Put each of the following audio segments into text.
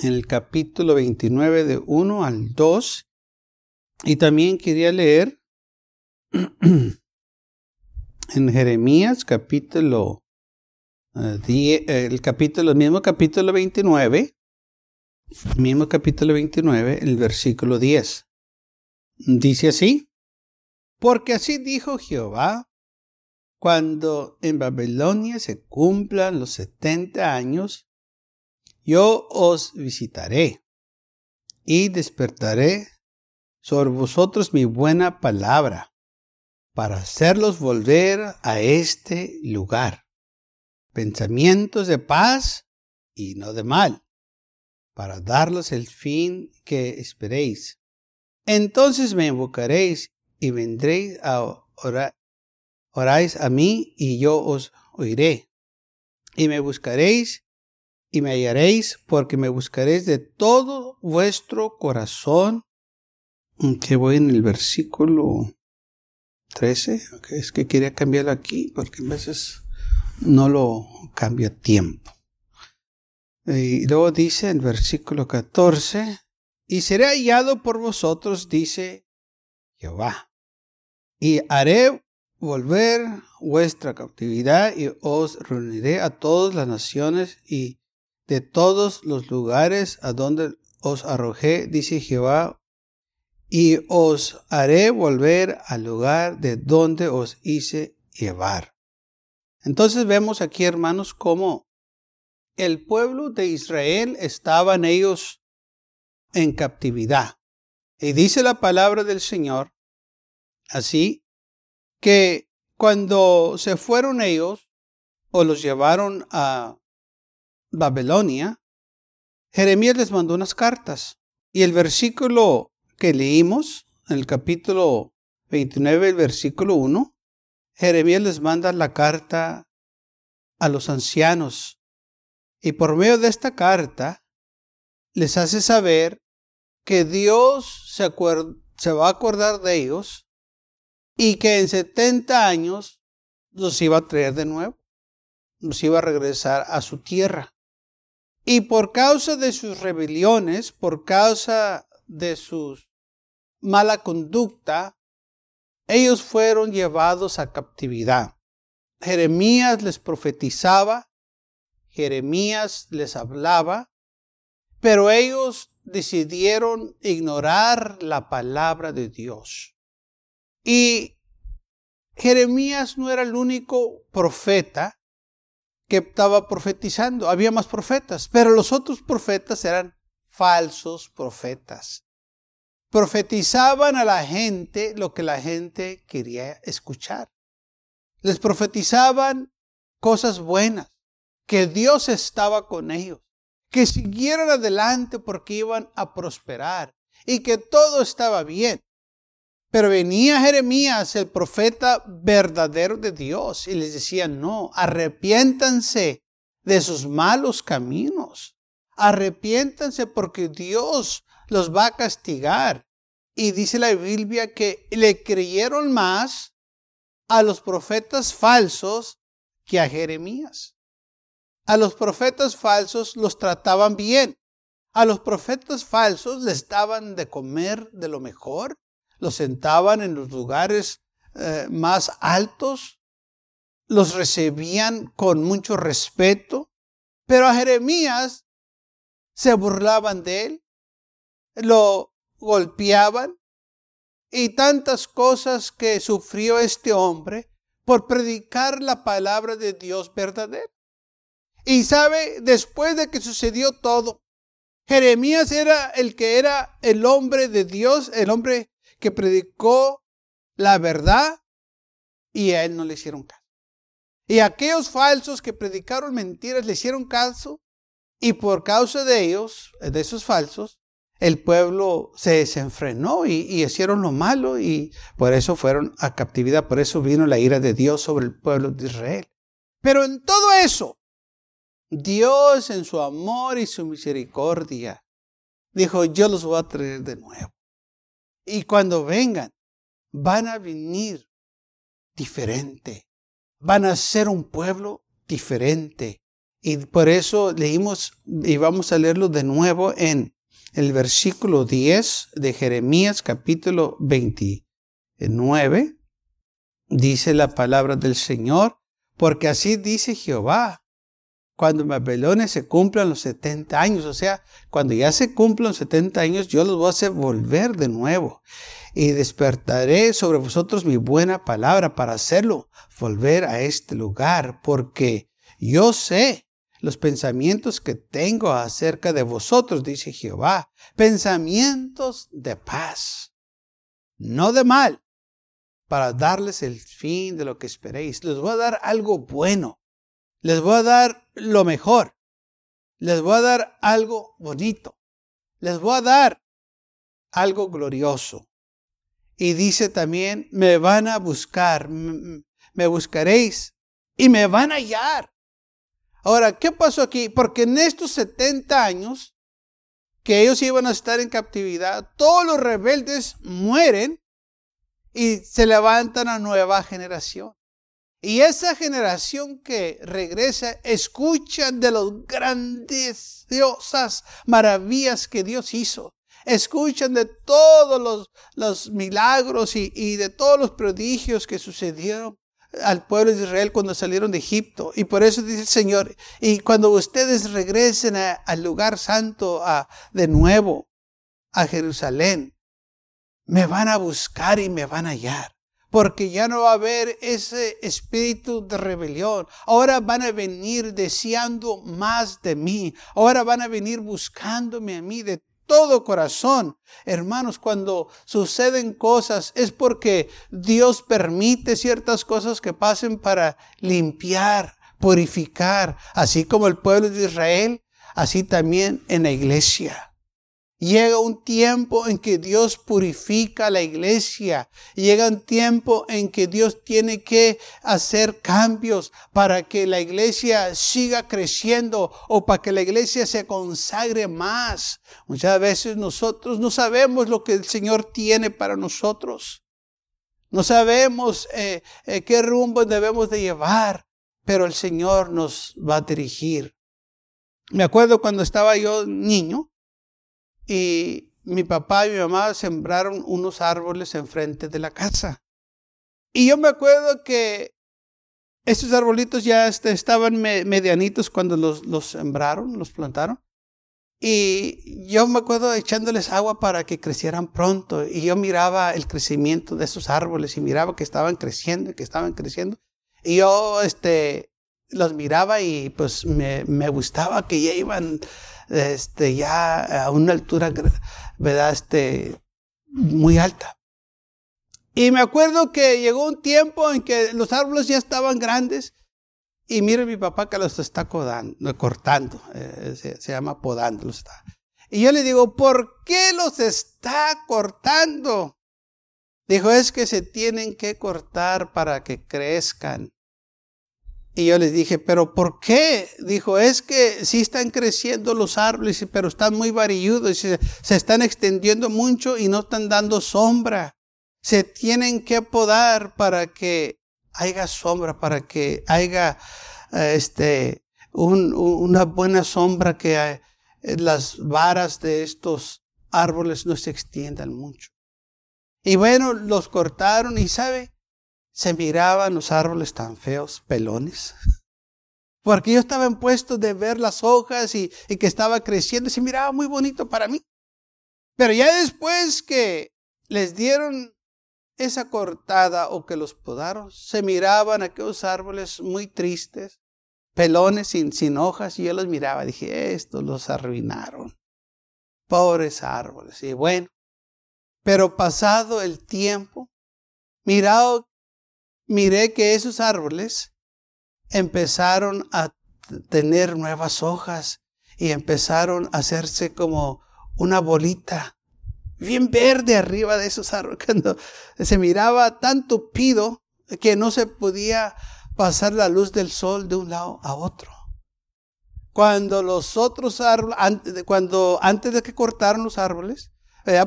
en el capítulo 29 de 1 al 2. Y también quería leer en Jeremías capítulo 10, eh, el mismo capítulo 29, mismo capítulo 29, el versículo 10. Dice así, porque así dijo Jehová, cuando en Babilonia se cumplan los setenta años, yo os visitaré y despertaré sobre vosotros mi buena palabra para hacerlos volver a este lugar. Pensamientos de paz y no de mal, para darlos el fin que esperéis. Entonces me invocaréis y vendréis a orar. Oráis a mí y yo os oiré. Y me buscaréis y me hallaréis porque me buscaréis de todo vuestro corazón. Que voy en el versículo 13. es que quería cambiarlo aquí porque a veces no lo cambia a tiempo. Y luego dice en versículo 14, y seré hallado por vosotros, dice Jehová, y haré volver vuestra cautividad y os reuniré a todas las naciones y de todos los lugares a donde os arrojé, dice Jehová, y os haré volver al lugar de donde os hice llevar. Entonces vemos aquí, hermanos, cómo el pueblo de Israel estaban ellos en captividad. Y dice la palabra del Señor así, que cuando se fueron ellos o los llevaron a Babilonia, Jeremías les mandó unas cartas. Y el versículo que leímos, en el capítulo 29, el versículo 1, Jeremías les manda la carta a los ancianos. Y por medio de esta carta, les hace saber que Dios se, se va a acordar de ellos y que en 70 años los iba a traer de nuevo, los iba a regresar a su tierra. Y por causa de sus rebeliones, por causa de su mala conducta, ellos fueron llevados a captividad. Jeremías les profetizaba, Jeremías les hablaba, pero ellos decidieron ignorar la palabra de Dios. Y Jeremías no era el único profeta que estaba profetizando. Había más profetas, pero los otros profetas eran falsos profetas. Profetizaban a la gente lo que la gente quería escuchar. Les profetizaban cosas buenas, que Dios estaba con ellos, que siguieran adelante porque iban a prosperar y que todo estaba bien. Pero venía Jeremías, el profeta verdadero de Dios, y les decía, no, arrepiéntanse de sus malos caminos. Arrepiéntanse porque Dios los va a castigar. Y dice la Biblia que le creyeron más a los profetas falsos que a Jeremías. A los profetas falsos los trataban bien. A los profetas falsos les daban de comer de lo mejor los sentaban en los lugares eh, más altos, los recibían con mucho respeto, pero a Jeremías se burlaban de él, lo golpeaban y tantas cosas que sufrió este hombre por predicar la palabra de Dios verdadera. Y sabe, después de que sucedió todo, Jeremías era el que era el hombre de Dios, el hombre que predicó la verdad y a él no le hicieron caso. Y aquellos falsos que predicaron mentiras le hicieron caso Y por causa de ellos, de esos falsos, el pueblo se desenfrenó y, hicieron lo malo y por eso fueron a captividad, por eso vino la ira de Dios sobre el pueblo de Israel. Pero en todo eso, Dios en su amor y su misericordia dijo, yo los voy a traer de nuevo. Y cuando vengan, van a venir diferente, van a ser un pueblo diferente. Y por eso leímos y vamos a leerlo de nuevo en el versículo 10 de Jeremías capítulo 29, dice la palabra del Señor, porque así dice Jehová, cuando Babilonia se cumplan los 70 años, o sea, cuando ya se cumplan los 70 años, yo los voy a hacer volver de nuevo. Y despertaré sobre vosotros mi buena palabra para hacerlo volver a este lugar, porque yo sé los pensamientos que tengo acerca de vosotros, dice Jehová, pensamientos de paz, no de mal, para darles el fin de lo que esperéis. Les voy a dar algo bueno, les voy a dar lo mejor, les voy a dar algo bonito, les voy a dar algo glorioso. Y dice también, me van a buscar, me buscaréis y me van a hallar. Ahora, ¿qué pasó aquí? Porque en estos 70 años que ellos iban a estar en captividad, todos los rebeldes mueren y se levanta una nueva generación. Y esa generación que regresa escuchan de las grandiosas maravillas que Dios hizo. Escuchan de todos los, los milagros y, de todos los prodigios que sucedieron al pueblo de Israel cuando salieron de Egipto. Y por eso dice el Señor, y cuando ustedes regresen al lugar santo de nuevo, a Jerusalén, me van a buscar y me van a hallar. Porque ya no va a haber ese espíritu de rebelión. Ahora van a venir deseando más de mí. Ahora van a venir buscándome a mí de todo corazón. Hermanos, cuando suceden cosas es porque Dios permite ciertas cosas que pasen para limpiar, purificar, así como el pueblo de Israel, así también en la iglesia. Llega un tiempo en que Dios purifica la iglesia. Llega un tiempo en que Dios tiene que hacer cambios para que la iglesia siga creciendo o para que la iglesia se consagre más. Muchas veces nosotros no sabemos lo que el Señor tiene para nosotros. No sabemos eh, eh, qué rumbo debemos de llevar, pero el Señor nos va a dirigir. Me acuerdo cuando estaba yo niño, y mi papá y mi mamá sembraron unos árboles enfrente de la casa. Y yo me acuerdo que estos arbolitos ya este, estaban medianitos cuando los, los sembraron, los plantaron. Y yo me acuerdo echándoles agua para que crecieran pronto. Y yo miraba el crecimiento de esos árboles y miraba que estaban creciendo, que estaban creciendo. Y yo este, los miraba y pues me, me gustaba que ya iban este, ya a una altura, ¿verdad? Este, muy alta. Y me acuerdo que llegó un tiempo en que los árboles ya estaban grandes y mire mi papá que los está cortando, eh, se, se, llama podando. Los está. Y yo le digo, ¿por qué los está cortando? Dijo, es que se tienen que cortar para que crezcan. Y yo les dije, ¿pero por qué? Dijo, es que sí están creciendo los árboles, pero están muy varilludos, se, se están extendiendo mucho y no están dando sombra. Se tienen que podar para que haya sombra, para que haya este, una buena sombra, que eh, las varas de estos árboles no se extiendan mucho. Y bueno, los cortaron y sabe, se miraban los árboles tan feos, pelones. Porque yo estaba en puesto de ver las hojas y, que estaba creciendo, se miraba muy bonito para mí. Pero ya después que les dieron esa cortada o que los podaron, se miraban aquellos árboles muy tristes, pelones sin, sin hojas, y yo los miraba, dije, estos los arruinaron. Pobres árboles. Y bueno, pero pasado el tiempo, mirado miré que esos árboles empezaron a tener nuevas hojas y empezaron a hacerse como una bolita bien verde arriba de esos árboles. Cuando se miraba tan tupido que no se podía pasar la luz del sol de un lado a otro. Cuando los otros árboles, cuando antes de que cortaron los árboles,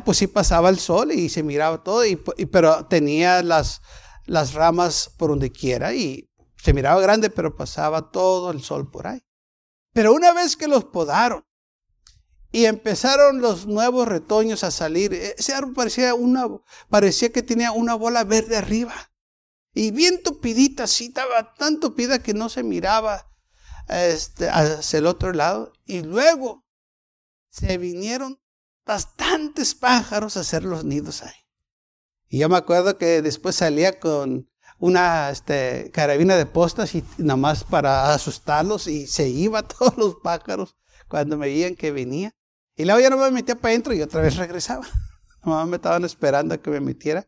pues sí pasaba el sol y se miraba todo, y, pero tenía las, las ramas por donde quiera y se miraba grande, pero pasaba todo el sol por ahí. Pero una vez que los podaron y empezaron los nuevos retoños a salir, ese árbol parecía, una, parecía que tenía una bola verde arriba. Y bien tupidita, así estaba tan tupida que no se miraba este, hacia el otro lado. Y luego se vinieron bastantes pájaros a hacer los nidos ahí. Y yo me acuerdo que después salía con una este, carabina de postas y nada más para asustarlos y se iba todos los pájaros cuando me veían que venía. Y luego ya no me metía para adentro y otra vez regresaba. Mamá me estaban esperando a que me metiera.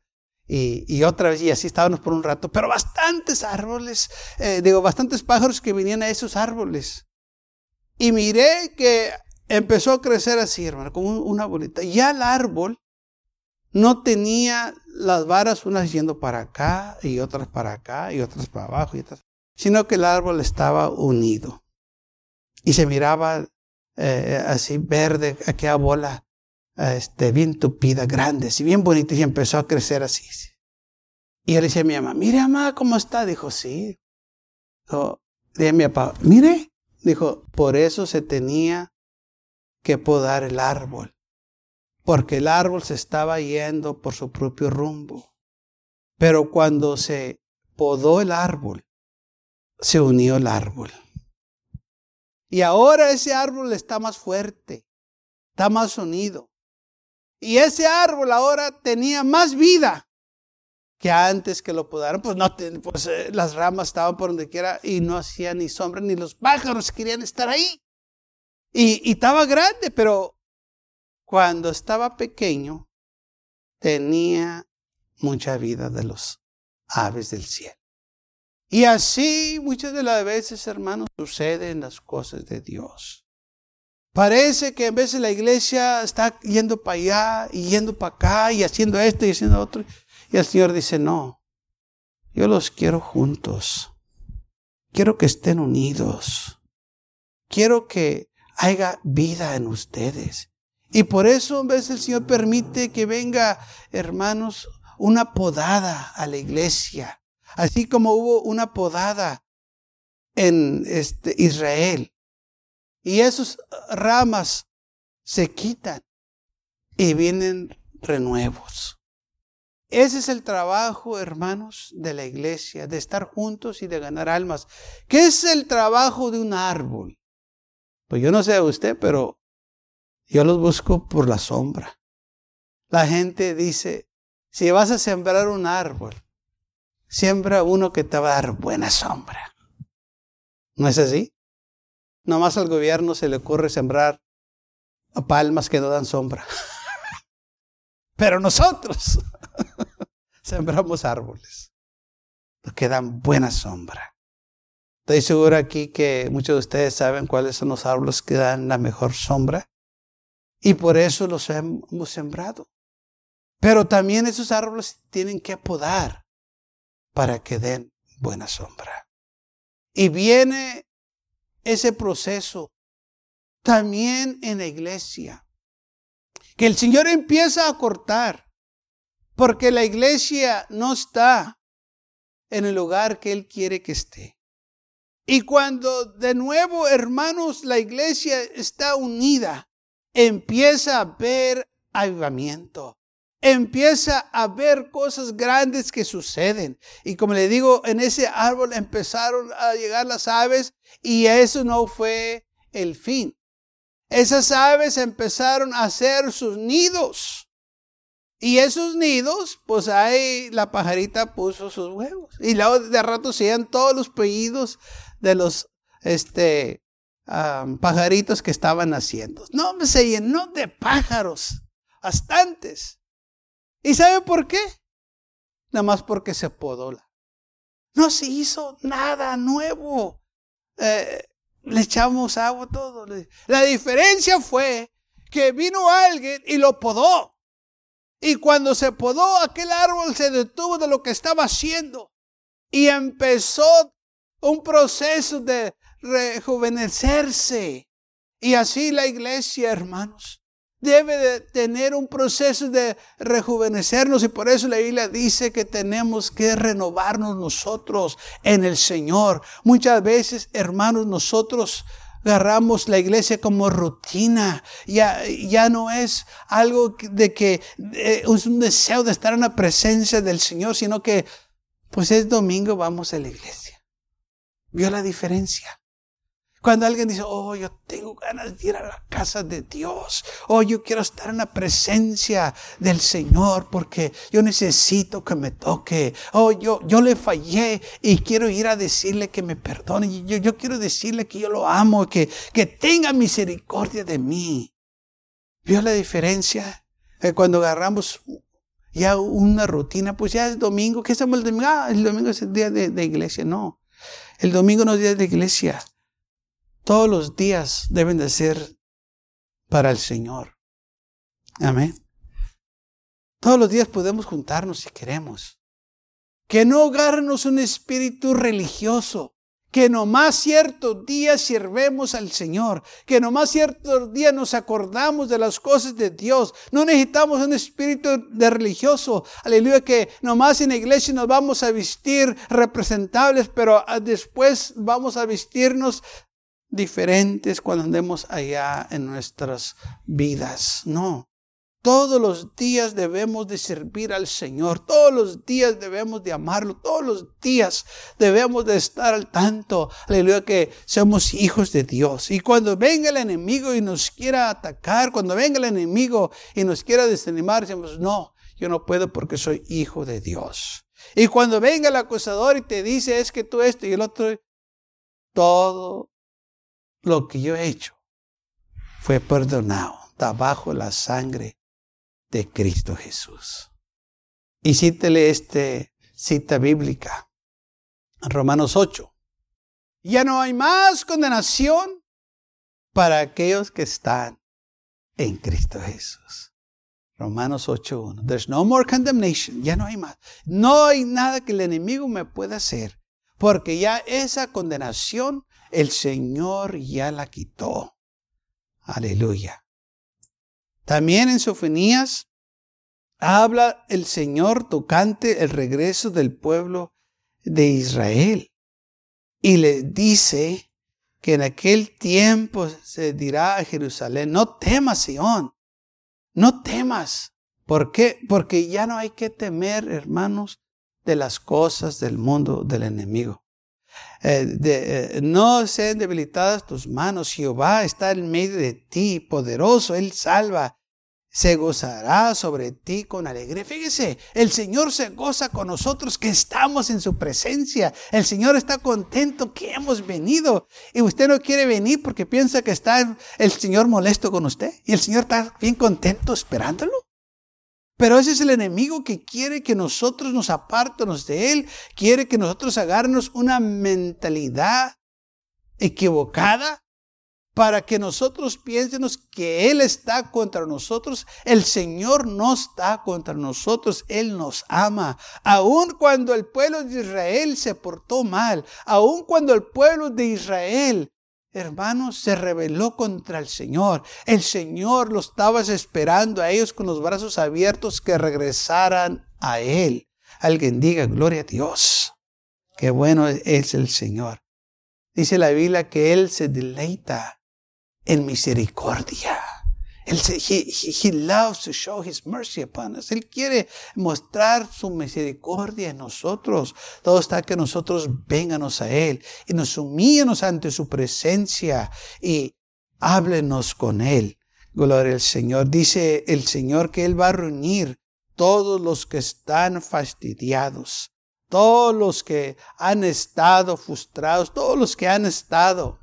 Y, otra vez, y así estábamos por un rato, pero bastantes árboles, eh, digo, bastantes pájaros que venían a esos árboles. Y miré que empezó a crecer así, hermano, como una bolita. Ya el árbol no tenía las varas unas yendo para acá y otras para acá y otras para abajo, y otras, sino que el árbol estaba unido. Y se miraba eh, así verde, aquella bola este, bien tupida, grande, y bien bonita, y empezó a crecer así. Y él dice a mi mamá, mire mamá, ¿cómo está? Dijo, sí. Dijo, dije a mi papá, mire, dijo, por eso se tenía que podar el árbol, porque el árbol se estaba yendo por su propio rumbo. Pero cuando se podó el árbol, se unió el árbol. Y ahora ese árbol está más fuerte, está más unido. Y ese árbol ahora tenía más vida que antes que lo podaron. Pues, no, pues eh, las ramas estaban por donde quiera y no hacía ni sombra, ni los pájaros querían estar ahí. Y, y estaba grande, pero cuando estaba pequeño tenía mucha vida de los aves del cielo. Y así muchas de las veces, hermanos, suceden las cosas de Dios. Parece que en vez de la iglesia está yendo para allá y yendo para acá y haciendo esto y haciendo otro. Y el Señor dice, no, yo los quiero juntos. Quiero que estén unidos. Quiero que haya vida en ustedes. Y por eso en vez el Señor permite que venga, hermanos, una podada a la iglesia. Así como hubo una podada en este, Israel y esas ramas se quitan y vienen renuevos. Ese es el trabajo, hermanos, de la iglesia, de estar juntos y de ganar almas. ¿Qué es el trabajo de un árbol? Pues yo no sé a usted, pero yo los busco por la sombra. La gente dice, si vas a sembrar un árbol, siembra uno que te va a dar buena sombra. ¿No es así? Nomás al gobierno se le ocurre sembrar palmas que no dan sombra. Pero nosotros sembramos árboles que dan buena sombra. Estoy seguro aquí que muchos de ustedes saben cuáles son los árboles que dan la mejor sombra. Y por eso los hemos sembrado. Pero también esos árboles tienen que podar para que den buena sombra. Y viene ese proceso también en la iglesia. Que el Señor empieza a cortar, porque la iglesia no está en el lugar que Él quiere que esté. Y cuando de nuevo, hermanos, la iglesia está unida, empieza a haber avivamiento empieza a ver cosas grandes que suceden. Y como le digo, en ese árbol empezaron a llegar las aves y eso no fue el fin. Esas aves empezaron a hacer sus nidos. Y esos nidos, pues ahí la pajarita puso sus huevos. Y luego de rato se todos los pedidos de los este, pajaritos que estaban haciendo. No, se llenó de pájaros, bastantes. ¿Y sabe por qué? Nada más porque se podó. No se hizo nada nuevo. Eh, le echamos agua todo. La diferencia fue que vino alguien y lo podó. Y cuando se podó, aquel árbol se detuvo de lo que estaba haciendo y empezó un proceso de rejuvenecerse. Y así la iglesia, hermanos, debe de tener un proceso de rejuvenecernos y por eso la Biblia dice que tenemos que renovarnos nosotros en el Señor. Muchas veces, hermanos, nosotros agarramos la iglesia como rutina. Ya, ya no es algo de que eh, es un deseo de estar en la presencia del Señor, sino que pues es domingo, vamos a la iglesia. ¿Vio la diferencia? Cuando alguien dice, oh, yo tengo ganas de ir a la casa de Dios, oh, yo quiero estar en la presencia del Señor porque yo necesito que me toque, oh, yo, yo le fallé y quiero ir a decirle que me perdone, yo, yo quiero decirle que yo lo amo, que, que tenga misericordia de mí. ¿Vio la diferencia? Eh, cuando agarramos ya una rutina, pues ya es domingo, ¿qué estamos el domingo? Ah, el domingo es el día de, de iglesia, no. El domingo no es día de iglesia. Todos los días deben de ser para el Señor. Amén. Todos los días podemos juntarnos si queremos. Que no agarrarnos un espíritu religioso. Que nomás ciertos días sirvemos al Señor. Que nomás ciertos días nos acordamos de las cosas de Dios. No necesitamos un espíritu de religioso. Aleluya. Que nomás en la iglesia nos vamos a vestir representables, pero después vamos a vestirnos diferentes cuando andemos allá en nuestras vidas. No. Todos los días debemos de servir al Señor, todos los días debemos de amarlo, todos los días debemos de estar al tanto, aleluya, que somos hijos de Dios. Y cuando venga el enemigo y nos quiera atacar, cuando venga el enemigo y nos quiera desanimar, decimos, no, yo no puedo porque soy hijo de Dios. Y cuando venga el acusador y te dice, es que tú esto y el otro, todo lo que yo he hecho fue perdonado. Está bajo la sangre de Cristo Jesús. Y cítele esta cita bíblica. Romanos 8. Ya no hay más condenación para aquellos que están en Cristo Jesús. Romanos 8.1. There's no more condemnation. Ya no hay más. No hay nada que el enemigo me pueda hacer. Porque ya esa condenación el Señor ya la quitó. Aleluya. También en Sofonías habla el Señor tocante el regreso del pueblo de Israel. Y le dice que en aquel tiempo se dirá a Jerusalén, no temas, Sion, no temas. ¿Por qué? Porque ya no hay que temer, hermanos, de las cosas del mundo del enemigo. Eh, eh, no sean debilitadas tus manos. Jehová está en medio de ti, poderoso, Él salva. Se gozará sobre ti con alegría. Fíjese, el Señor se goza con nosotros que estamos en su presencia. El Señor está contento que hemos venido. Y usted no quiere venir porque piensa que está el Señor molesto con usted. Y el Señor está bien contento esperándolo. Pero ese es el enemigo que quiere que nosotros nos apartemos de él, quiere que nosotros agarremos una mentalidad equivocada para que nosotros piensemos que Él está contra nosotros. El Señor no está contra nosotros, Él nos ama. Aun cuando el pueblo de Israel se portó mal, aun cuando el pueblo de Israel hermanos, se rebeló contra el Señor. El Señor lo estaba esperando a ellos con los brazos abiertos que regresaran a Él. Alguien diga, gloria a Dios. Qué bueno es el Señor. Dice la Biblia que Él se deleita en misericordia. Él, he, loves to show his mercy upon us. Él quiere mostrar su misericordia en nosotros. Todo está que nosotros vénganos a Él y nos humíllanos ante su presencia y háblenos con Él. Gloria al Señor. Dice el Señor que Él va a reunir todos los que están fastidiados, todos los que han estado frustrados, todos los que han estado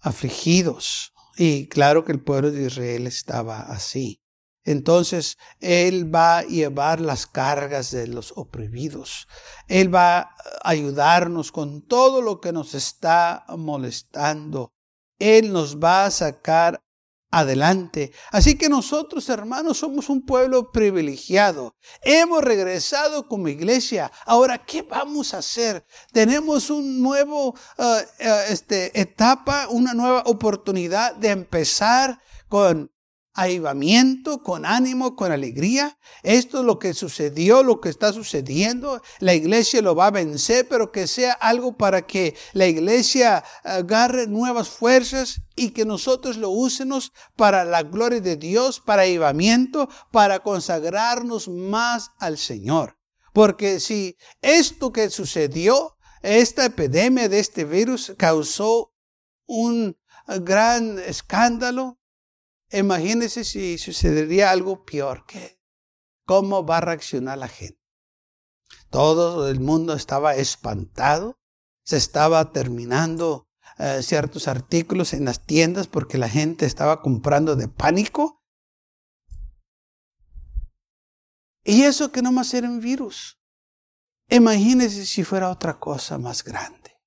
afligidos, y claro que el pueblo de Israel estaba así. entonces Él va a llevar las cargas de los oprimidos. Él va a ayudarnos con todo lo que nos está molestando. Él nos va a sacar adelante. Así que nosotros, hermanos, somos un pueblo privilegiado. Hemos regresado como iglesia. Ahora, ¿qué vamos a hacer? Tenemos un nuevo uh, este, etapa, una nueva oportunidad de empezar con avivamiento, con ánimo, con alegría. Esto es lo que sucedió, lo que está sucediendo. La iglesia lo va a vencer, pero que sea algo para que la iglesia agarre nuevas fuerzas y que nosotros lo usemos para la gloria de Dios, para avivamiento, para consagrarnos más al Señor. Porque si esto que sucedió, esta epidemia de este virus causó un gran escándalo, Imagínense si sucedería algo peor. que ¿Cómo va a reaccionar la gente? Todo el mundo estaba espantado. Se estaba terminando eh, ciertos artículos en las tiendas porque la gente estaba comprando de pánico. Y eso que no más era un virus. Imagínense si fuera otra cosa más grande.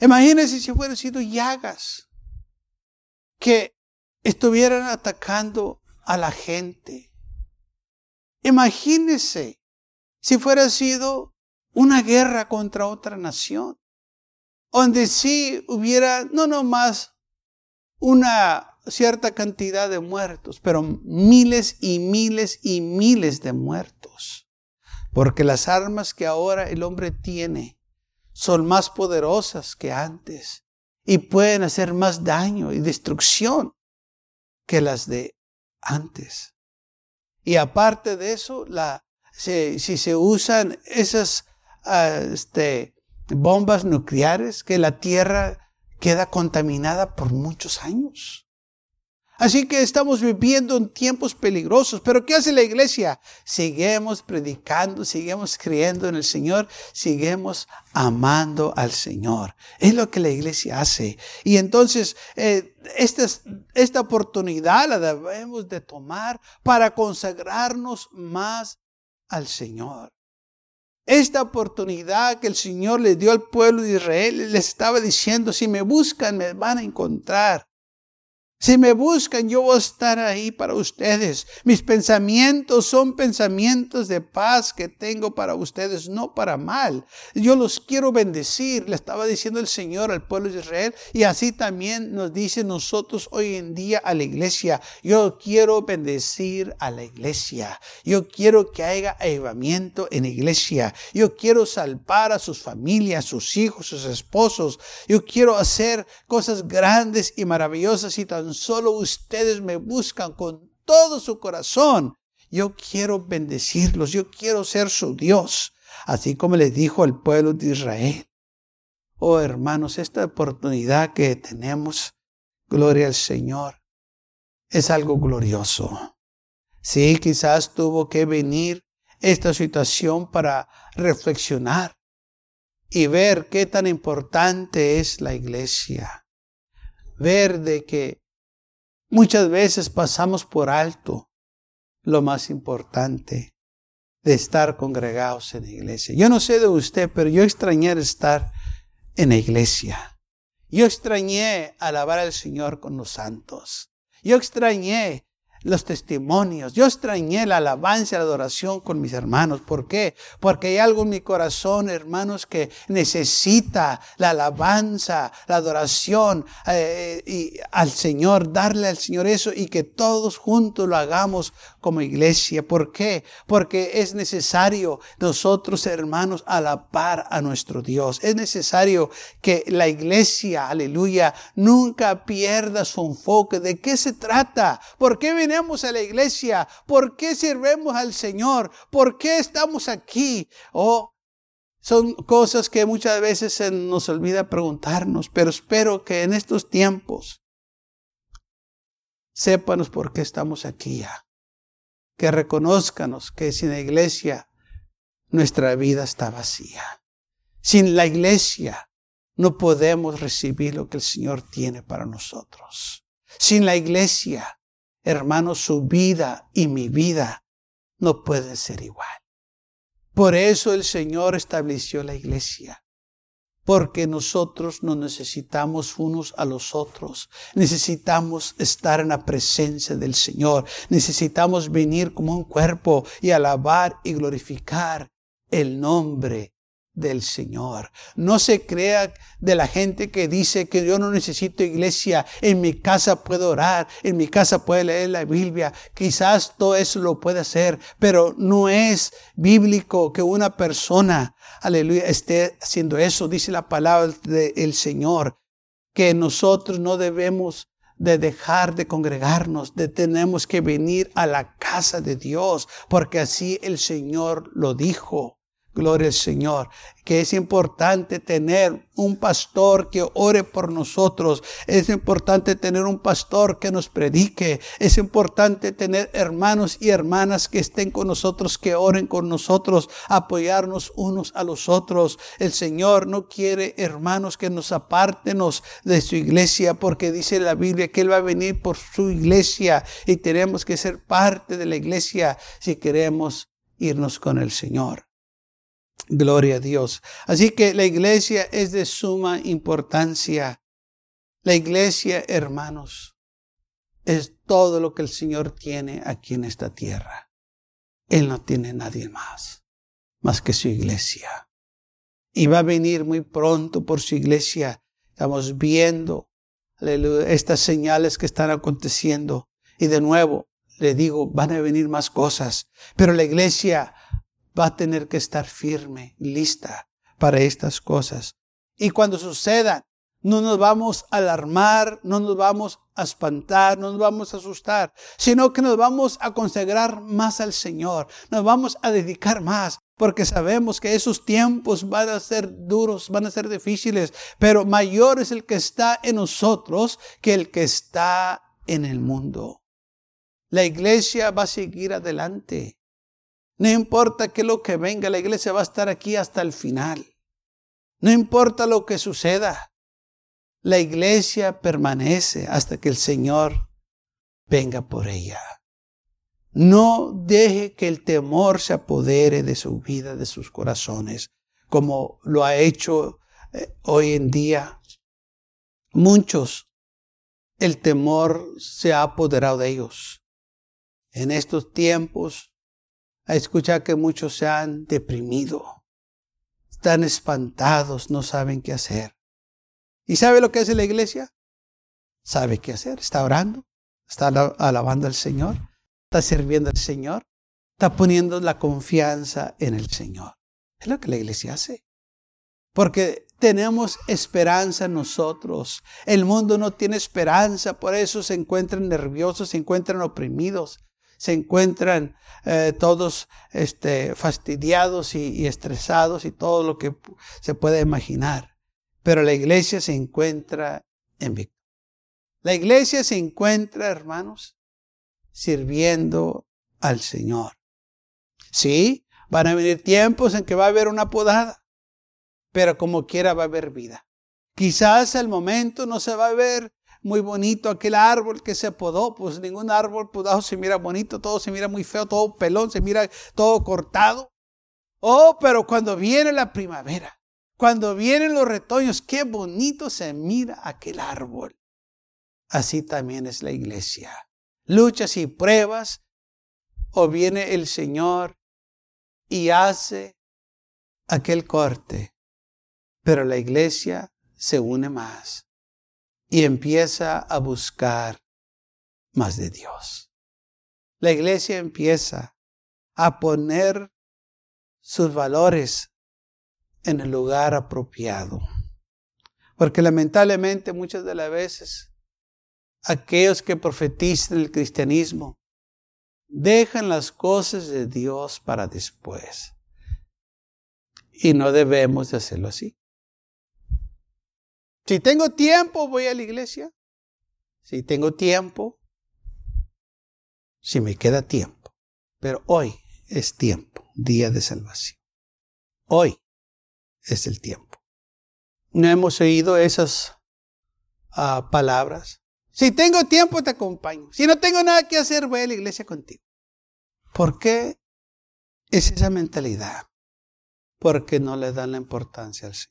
Imagínense si fuera sido llagas. Que estuvieran atacando a la gente. Imagínese si fuera sido una guerra contra otra nación, donde sí hubiera no nomás una cierta cantidad de muertos, pero miles y miles y miles de muertos. Porque las armas que ahora el hombre tiene son más poderosas que antes y pueden hacer más daño y destrucción que las de antes. Y aparte de eso, la, si, se usan esas ah, este, bombas nucleares, que la Tierra queda contaminada por muchos años. Así que estamos viviendo en tiempos peligrosos. Pero ¿qué hace la iglesia? Seguimos predicando, seguimos creyendo en el Señor, seguimos amando al Señor. Es lo que la iglesia hace. Y entonces eh, esta, esta oportunidad la debemos de tomar para consagrarnos más al Señor. Esta oportunidad que el Señor le dio al pueblo de Israel, les estaba diciendo, si me buscan, me van a encontrar. Si me buscan, yo voy a estar ahí para ustedes. Mis pensamientos son pensamientos de paz que tengo para ustedes, no para mal. Yo los quiero bendecir, le estaba diciendo el Señor al pueblo de Israel, y así también nos dice nosotros hoy en día a la iglesia. Yo quiero bendecir a la iglesia. Yo quiero que haya avivamiento en la iglesia. Yo quiero salvar a sus familias, sus hijos, sus esposos. Yo quiero hacer cosas grandes y maravillosas y tan solo ustedes me buscan con todo su corazón, yo quiero bendecirlos, yo quiero ser su Dios, así como le dijo al pueblo de Israel. Oh hermanos, esta oportunidad que tenemos, gloria al Señor, es algo glorioso. Sí, quizás tuvo que venir esta situación para reflexionar y ver qué tan importante es la iglesia. Ver de que Muchas veces pasamos por alto lo más importante de estar congregados en la iglesia. Yo no sé de usted, pero yo extrañé estar en la iglesia. Yo extrañé alabar al Señor con los santos. Yo extrañé los testimonios. Yo extrañé la alabanza la adoración con mis hermanos. ¿Por qué? Porque hay algo en mi corazón, hermanos, que necesita la alabanza, la adoración eh, y al Señor, darle al Señor eso y que todos juntos lo hagamos como iglesia. ¿Por qué? Porque es necesario nosotros, hermanos, alabar a nuestro Dios. Es necesario que la iglesia, aleluya, nunca pierda su enfoque. ¿De qué se trata? ¿Por qué venimos a la iglesia? ¿Por qué sirvemos al Señor? ¿Por qué estamos aquí? Oh, son cosas que muchas veces se nos olvida preguntarnos, pero espero que en estos tiempos sépanos por qué estamos aquí ya que reconozcanos que sin la iglesia nuestra vida está vacía. Sin la iglesia no podemos recibir lo que el Señor tiene para nosotros. Sin la iglesia hermanos, su vida y mi vida no pueden ser igual. Por eso el Señor estableció la iglesia porque nosotros nos necesitamos unos a los otros. Necesitamos estar en la presencia del Señor. Necesitamos venir como un cuerpo y alabar y glorificar el nombre del Señor. No se crea de la gente que dice que yo no necesito iglesia, en mi casa puedo orar, en mi casa puedo leer la Biblia. Quizás todo eso lo puede hacer, pero no es bíblico que una persona, aleluya, esté haciendo eso. Dice la palabra del Señor, que nosotros no debemos de dejar de congregarnos, de tenemos que venir a la casa de Dios, porque así el Señor lo dijo. Gloria al Señor. Que es importante tener un pastor que ore por nosotros. Es importante tener un pastor que nos predique. Es importante tener hermanos y hermanas que estén con nosotros, que oren con nosotros, apoyarnos unos a los otros. El Señor no quiere hermanos que nos apartenos de su iglesia porque dice la Biblia que Él va a venir por su iglesia y tenemos que ser parte de la iglesia si queremos irnos con el Señor. Gloria a Dios. Así que la iglesia es de suma importancia. La iglesia, hermanos, es todo lo que el Señor tiene aquí en esta tierra. Él no tiene nadie más, más que su iglesia. Y va a venir muy pronto por su iglesia. Estamos viendo estas señales que están aconteciendo. Y de nuevo, le digo, van a venir más cosas. Pero la iglesia va a tener que estar firme, lista para estas cosas. Y cuando sucedan, no nos vamos a alarmar, no nos vamos a espantar, no nos vamos a asustar, sino que nos vamos a consagrar más al Señor, nos vamos a dedicar más, porque sabemos que esos tiempos van a ser duros, van a ser difíciles, pero mayor es el que está en nosotros que el que está en el mundo. La iglesia va a seguir adelante. No importa qué lo que venga, la iglesia va a estar aquí hasta el final. No importa lo que suceda, la iglesia permanece hasta que el Señor venga por ella. No deje que el temor se apodere de su vida, de sus corazones, como lo ha hecho eh, hoy en día. Muchos, el temor se ha apoderado de ellos. En estos tiempos, a escuchar que muchos se han deprimido, están espantados, no saben qué hacer. ¿Y sabe lo que hace la iglesia? Sabe qué hacer, está orando, está alabando al Señor, está sirviendo al Señor, está poniendo la confianza en el Señor. Es lo que la iglesia hace. Porque tenemos esperanza nosotros. El mundo no tiene esperanza, por eso se encuentran nerviosos, se encuentran oprimidos se encuentran eh, todos este, fastidiados y, estresados y todo lo que se puede imaginar. Pero la iglesia se encuentra en victoria. La iglesia se encuentra, hermanos, sirviendo al Señor. Sí, van a venir tiempos en que va a haber una podada, pero como quiera va a haber vida. Quizás al momento no se va a ver muy bonito aquel árbol que se podó, pues ningún árbol podado se mira bonito, todo se mira muy feo, todo pelón, se mira todo cortado. Oh, pero cuando viene la primavera, cuando vienen los retoños, qué bonito se mira aquel árbol. Así también es la iglesia. Luchas y pruebas, o viene el Señor y hace aquel corte, pero la iglesia se une más y empieza a buscar más de Dios. La iglesia empieza a poner sus valores en el lugar apropiado. Porque lamentablemente muchas de las veces aquellos que profetizan el cristianismo dejan las cosas de Dios para después. Y no debemos de hacerlo así. Si tengo tiempo, voy a la iglesia. Si tengo tiempo, si me queda tiempo. Pero hoy es tiempo, día de salvación. Hoy es el tiempo. No hemos oído esas ah, palabras Si tengo tiempo, te acompaño. Si no tengo nada que hacer, voy a la iglesia contigo. ¿Por qué es esa mentalidad? Porque no le dan la importancia al Señor.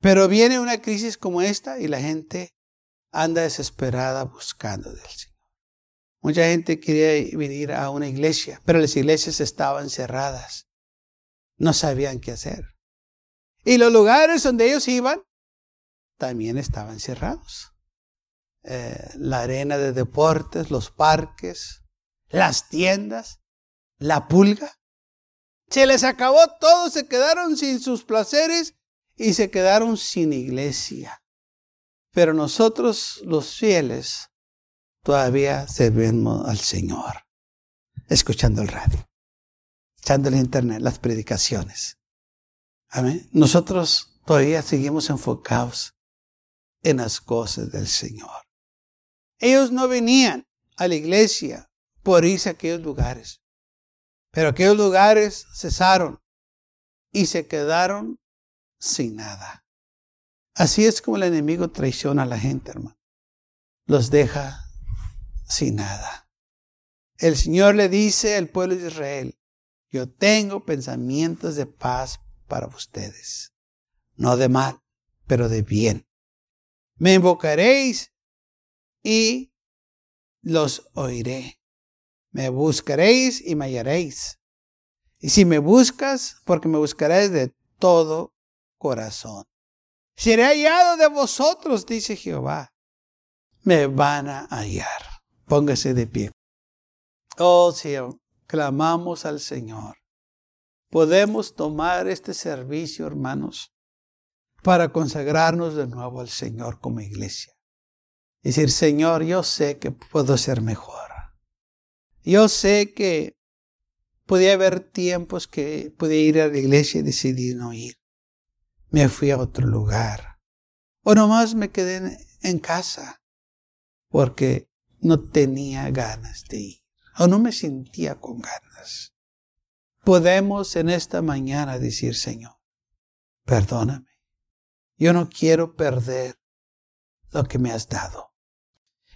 Pero viene una crisis como esta y la gente anda desesperada buscando del Señor. Mucha gente quería venir a una iglesia, pero las iglesias estaban cerradas. No sabían qué hacer. Y los lugares donde ellos iban también estaban cerrados. Eh, la arena de deportes, los parques, las tiendas, la pulga. Se les acabó todo, se quedaron sin sus placeres y se quedaron sin iglesia. Pero nosotros, los fieles, todavía servimos al Señor, escuchando el radio, echando el internet, las predicaciones. Amén. Nosotros todavía seguimos enfocados en las cosas del Señor. Ellos no venían a la iglesia por irse a aquellos lugares, pero aquellos lugares cesaron y se quedaron sin nada. Así es como el enemigo traiciona a la gente, hermano. Los deja sin nada. El Señor le dice al pueblo de Israel, yo tengo pensamientos de paz para ustedes, no de mal, pero de bien. Me invocaréis y los oiré. Me buscaréis y me hallaréis. Y si me buscas, porque me buscaréis de todo corazón. Seré hallado de vosotros, dice Jehová. Me van a hallar. Póngase de pie. Oh Señor, clamamos al Señor. Podemos tomar este servicio, hermanos, para consagrarnos de nuevo al Señor como iglesia. Decir, Señor, yo sé que puedo ser mejor. Yo sé que podía haber tiempos que podía ir a la iglesia y decidí no ir. Me fui a otro lugar. O nomás me quedé en casa porque no tenía ganas de ir. O no me sentía con ganas. Podemos en esta mañana decir, Señor, perdóname. Yo no quiero perder lo que me has dado.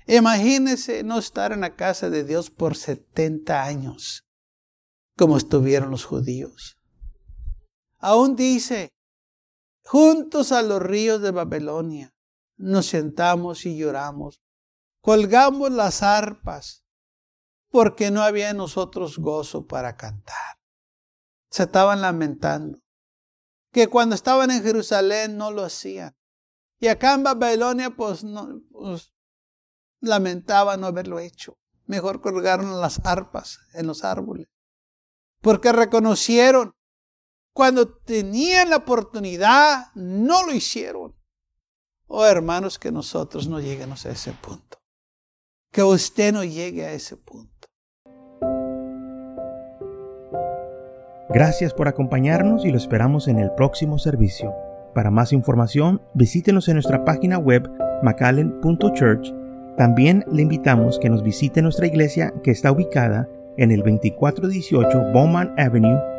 Imagínese no estar en la casa de Dios por 70 años, como estuvieron los judíos. Aún dice, juntos a los ríos de Babilonia, nos sentamos y lloramos, colgamos las arpas, porque no había en nosotros gozo para cantar. Se estaban lamentando, que cuando estaban en Jerusalén no lo hacían. Y acá en Babilonia, pues, no, pues lamentaba no haberlo hecho. Mejor colgaron las arpas en los árboles. Porque reconocieron cuando tenían la oportunidad, no lo hicieron. Oh hermanos, que nosotros no lleguemos a ese punto. Que usted no llegue a ese punto. Gracias por acompañarnos y lo esperamos en el próximo servicio. Para más información, visítenos en nuestra página web macallen.church también le invitamos que nos visite nuestra iglesia que está ubicada en el 2418 Bowman Avenue